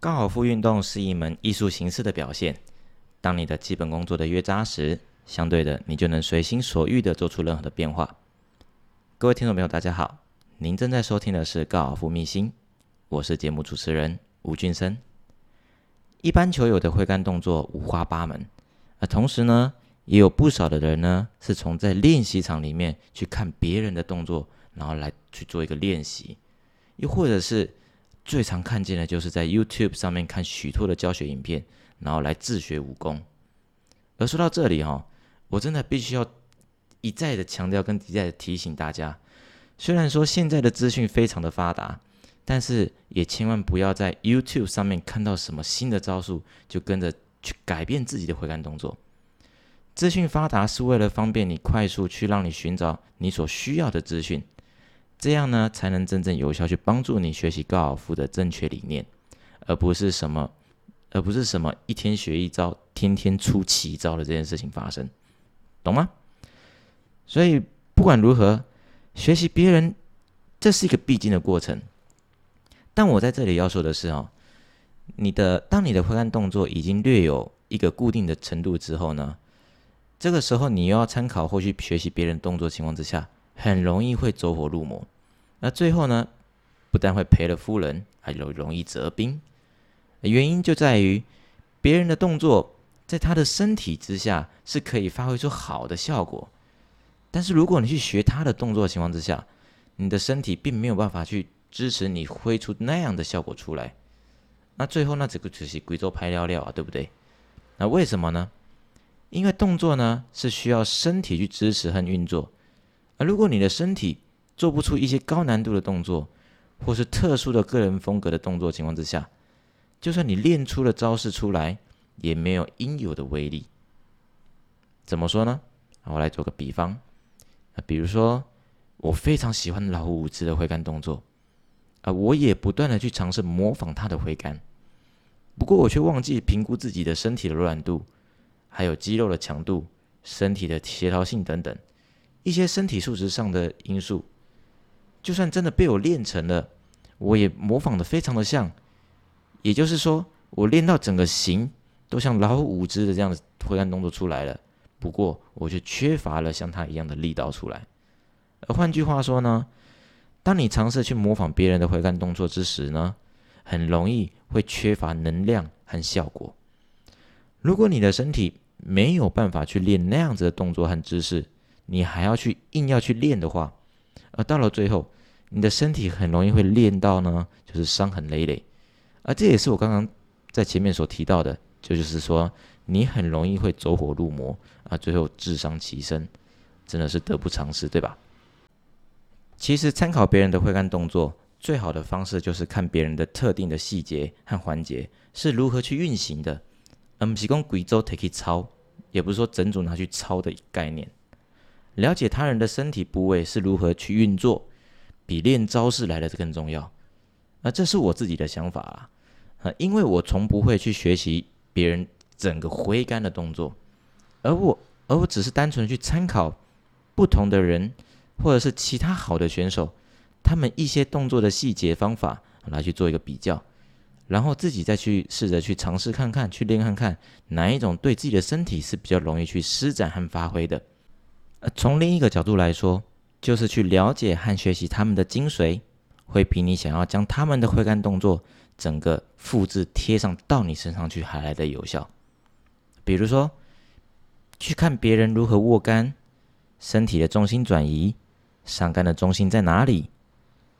高尔夫运动是一门艺术形式的表现。当你的基本功做得越扎实，相对的，你就能随心所欲地做出任何的变化。各位听众朋友，大家好，您正在收听的是高尔夫秘辛，我是节目主持人吴俊生。一般球友的挥杆动作五花八门，而同时呢，也有不少的人呢，是从在练习场里面去看别人的动作，然后来去做一个练习，又或者是。最常看见的就是在 YouTube 上面看许多的教学影片，然后来自学武功。而说到这里哈，我真的必须要一再的强调跟一再的提醒大家，虽然说现在的资讯非常的发达，但是也千万不要在 YouTube 上面看到什么新的招数，就跟着去改变自己的挥杆动作。资讯发达是为了方便你快速去让你寻找你所需要的资讯。这样呢，才能真正有效去帮助你学习高尔夫的正确理念，而不是什么，而不是什么一天学一招，天天出奇招的这件事情发生，懂吗？所以不管如何，学习别人，这是一个必经的过程。但我在这里要说的是哦，你的当你的挥杆动作已经略有一个固定的程度之后呢，这个时候你又要参考或去学习别人动作情况之下。很容易会走火入魔，那最后呢，不但会赔了夫人，还有容易折兵。原因就在于别人的动作在他的身体之下是可以发挥出好的效果，但是如果你去学他的动作情况之下，你的身体并没有办法去支持你挥出那样的效果出来。那最后那这个就是贵州拍料料啊，对不对？那为什么呢？因为动作呢是需要身体去支持和运作。而如果你的身体做不出一些高难度的动作，或是特殊的个人风格的动作情况之下，就算你练出了招式出来，也没有应有的威力。怎么说呢？我来做个比方，啊，比如说我非常喜欢老虎舞姿的挥杆动作，啊，我也不断的去尝试模仿他的挥杆，不过我却忘记评估自己的身体的柔软度，还有肌肉的强度、身体的协调性等等。一些身体素质上的因素，就算真的被我练成了，我也模仿的非常的像。也就是说，我练到整个形都像老五只的这样的挥杆动作出来了，不过我却缺乏了像他一样的力道出来。而换句话说呢，当你尝试去模仿别人的挥杆动作之时呢，很容易会缺乏能量和效果。如果你的身体没有办法去练那样子的动作和姿势，你还要去硬要去练的话，而到了最后，你的身体很容易会练到呢，就是伤痕累累。而这也是我刚刚在前面所提到的，就就是说你很容易会走火入魔啊，最后智伤其身，真的是得不偿失，对吧？其实参考别人的挥杆动作，最好的方式就是看别人的特定的细节和环节是如何去运行的。嗯，不是讲贵州 take 抄，也不是说整组拿去抄的概念。了解他人的身体部位是如何去运作，比练招式来的更重要。那这是我自己的想法啊，啊，因为我从不会去学习别人整个挥杆的动作，而我而我只是单纯去参考不同的人或者是其他好的选手，他们一些动作的细节方法来去做一个比较，然后自己再去试着去尝试看看，去练看看哪一种对自己的身体是比较容易去施展和发挥的。呃，从另一个角度来说，就是去了解和学习他们的精髓，会比你想要将他们的挥杆动作整个复制贴上到你身上去还来的有效。比如说，去看别人如何握杆，身体的重心转移，上杆的中心在哪里。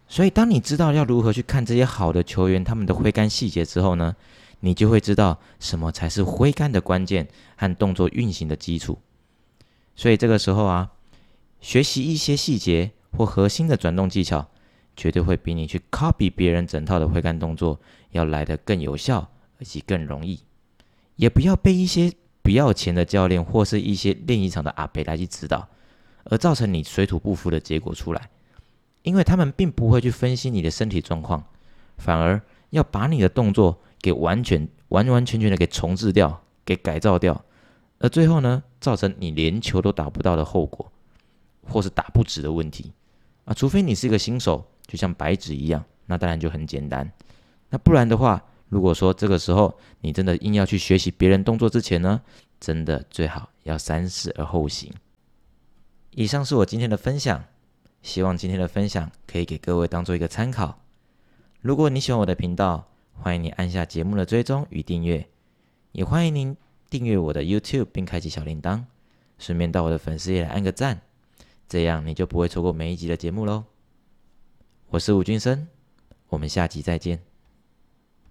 所以，当你知道要如何去看这些好的球员他们的挥杆细节之后呢，你就会知道什么才是挥杆的关键和动作运行的基础。所以这个时候啊，学习一些细节或核心的转动技巧，绝对会比你去 copy 别人整套的挥杆动作要来得更有效，而且更容易。也不要被一些不要钱的教练或是一些练习场的阿伯来去指导，而造成你水土不服的结果出来。因为他们并不会去分析你的身体状况，反而要把你的动作给完全完完全全的给重置掉，给改造掉。而最后呢，造成你连球都打不到的后果，或是打不直的问题啊！除非你是一个新手，就像白纸一样，那当然就很简单。那不然的话，如果说这个时候你真的硬要去学习别人动作之前呢，真的最好要三思而后行。以上是我今天的分享，希望今天的分享可以给各位当做一个参考。如果你喜欢我的频道，欢迎你按下节目的追踪与订阅，也欢迎您订阅我的 YouTube 并开启小铃铛，顺便到我的粉丝页来按个赞，这样你就不会错过每一集的节目喽。我是吴俊生，我们下集再见。